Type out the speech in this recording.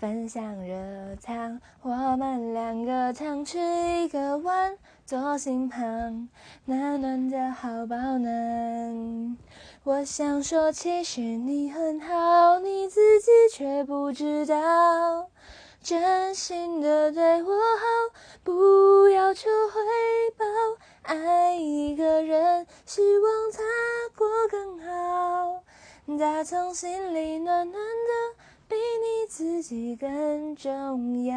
分享热汤，我们两个常吃一个碗，左心旁，暖暖的好饱暖。我想说，其实你很好，你自己却不知道。真心的对我好，不要求回报。爱一个人，希望他过更好。打从心里暖暖的，己更重要。